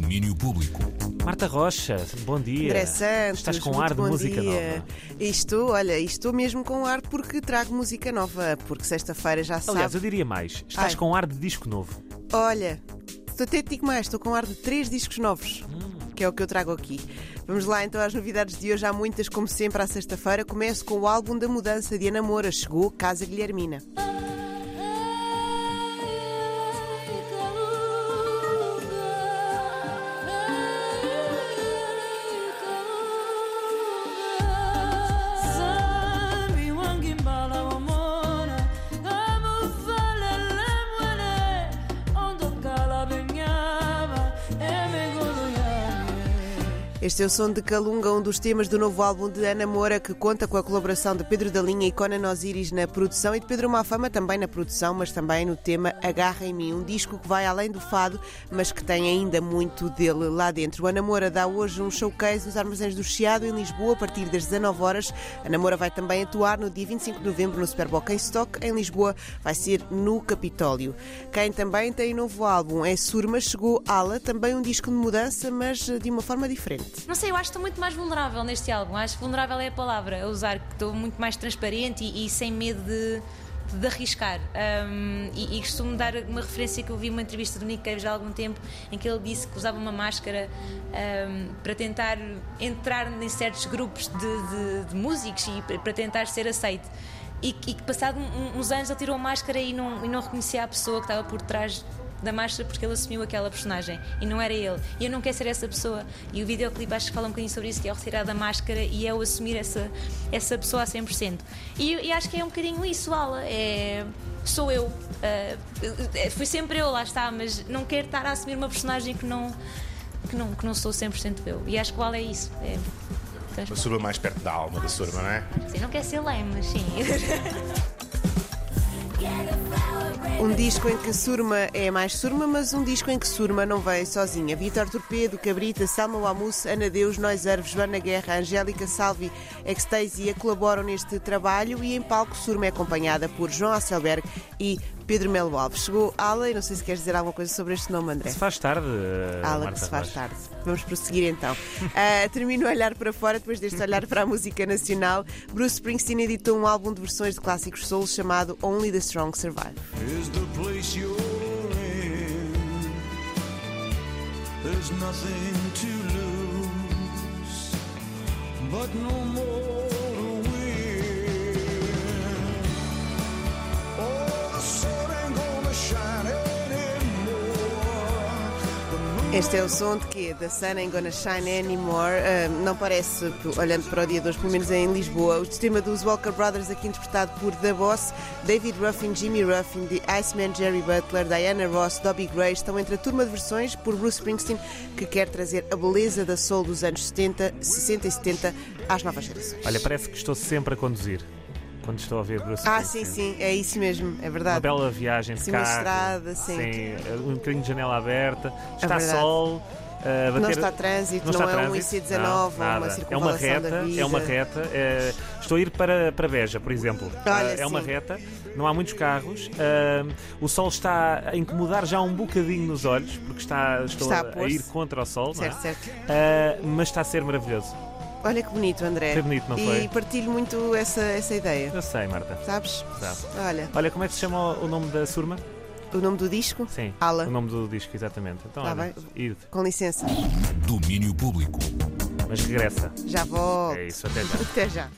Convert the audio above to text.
Domínio Público. Marta Rocha, bom dia. André Santos, Estás com ar de música dia. nova. E estou, olha, estou mesmo com ar porque trago música nova, porque sexta-feira já sabe. Aliás, eu diria mais. Estás Ai. com ar de disco novo. Olha, estou até te digo mais, estou com ar de três discos novos, que é o que eu trago aqui. Vamos lá então às novidades de hoje, há muitas, como sempre, à sexta-feira. Começo com o álbum da mudança de Ana Moura, chegou Casa Guilhermina. Este é o som de Calunga, um dos temas do novo álbum de Ana Moura, que conta com a colaboração de Pedro da Linha e Conan Osiris na produção e de Pedro Mafama também na produção, mas também no tema Agarra em Mim, um disco que vai além do fado, mas que tem ainda muito dele lá dentro. O Ana Moura dá hoje um showcase nos Armazéns do Chiado, em Lisboa, a partir das 19 horas. Ana Moura vai também atuar no dia 25 de novembro no Superboc em Stock, em Lisboa, vai ser no Capitólio. Quem também tem novo álbum é Surma, chegou Ala, também um disco de mudança, mas de uma forma diferente. Não sei, eu acho que estou muito mais vulnerável neste álbum. Acho que vulnerável é a palavra a usar, que estou muito mais transparente e, e sem medo de, de arriscar. Um, e, e costumo dar uma referência que eu vi numa entrevista do Nick Cave há algum tempo, em que ele disse que usava uma máscara um, para tentar entrar em certos grupos de, de- de músicos e para- tentar ser aceito. E, que passado uns anos ele tirou a máscara e não, e não reconhecia a pessoa que estava por trás da máscara porque ele assumiu aquela personagem e não era ele. E eu não quero ser essa pessoa. E o videoclipe acho que fala um bocadinho sobre isso, que é o retirar da máscara e é o assumir essa, essa pessoa a 100%. E, e acho que é um bocadinho isso, Ala. É, sou eu. Eh, fui sempre eu, lá está, mas não quero estar a assumir uma personagem que não, que não, que não sou 100% eu. E acho que o Ala é isso. É, Uma surba mais perto da alma da surba, não é? Sim, não quer ser lame, mas sim. Um disco em que Surma é mais Surma, mas um disco em que Surma não vem sozinha. Vitor Torpedo, Cabrita, Salma Wamus, Ana Deus, Nós Erves, Joana Guerra, Angélica Salvi, Extasia colaboram neste trabalho e em palco Surma é acompanhada por João Asselberg e Pedro Melo Alves. Chegou Ala e não sei se queres dizer alguma coisa sobre este nome, André. Se faz tarde. Ala, Marta que se faz Rocha. tarde. Vamos prosseguir então. Ah, termino a olhar para fora depois deste olhar para a música nacional. Bruce Springsteen editou um álbum de versões de clássicos soul chamado Only the Strong Survive. is the place you're in. There's nothing to lose, but no more Este é o som de quê? Da Sun Ain't Gonna Shine Anymore. Ah, não parece, olhando para o dia de hoje, pelo menos em Lisboa, o sistema dos Walker Brothers, aqui interpretado por The Boss, David Ruffin, Jimmy Ruffin, The Iceman, Jerry Butler, Diana Ross, Dobby Gray, estão entre a turma de versões por Bruce Springsteen, que quer trazer a beleza da soul dos anos 70, 60 e 70 às novas gerações. Olha, parece que estou sempre a conduzir quando estou a ver Bruce ah, sim, sim, é isso mesmo, é Uma verdade. bela viagem de Sim, uma carro. estrada, sim. um bocadinho de janela aberta. Está verdade. sol. Não bater- está trânsito, Não, não, está é um trânsito, IC19 não, uma nada. É uma reta, é uma reta. eh, estou a ir para, para Beja, por exemplo. Olha, Eh, é uma sim. reta, não há muitos carros. eh, o sol está a incomodar já um bocadinho nos olhos, porque está, estou Está a a, ir contra o sol. não é? Certo, certo. Eh, mas está a ser maravilhoso. Olha que bonito, André. Foi bonito, não e foi? partilho muito essa, essa ideia. Eu sei, Marta. Sabes? Sabe. Olha, Olha, como é que se chama o o nome da surma? o nome do disco? Sim. Ala. O nome do disco, exatamente. Então, Tá olha, bem. ide. Com licença. Domínio Público. Mas regressa. Já volto. É isso, até já. Até já.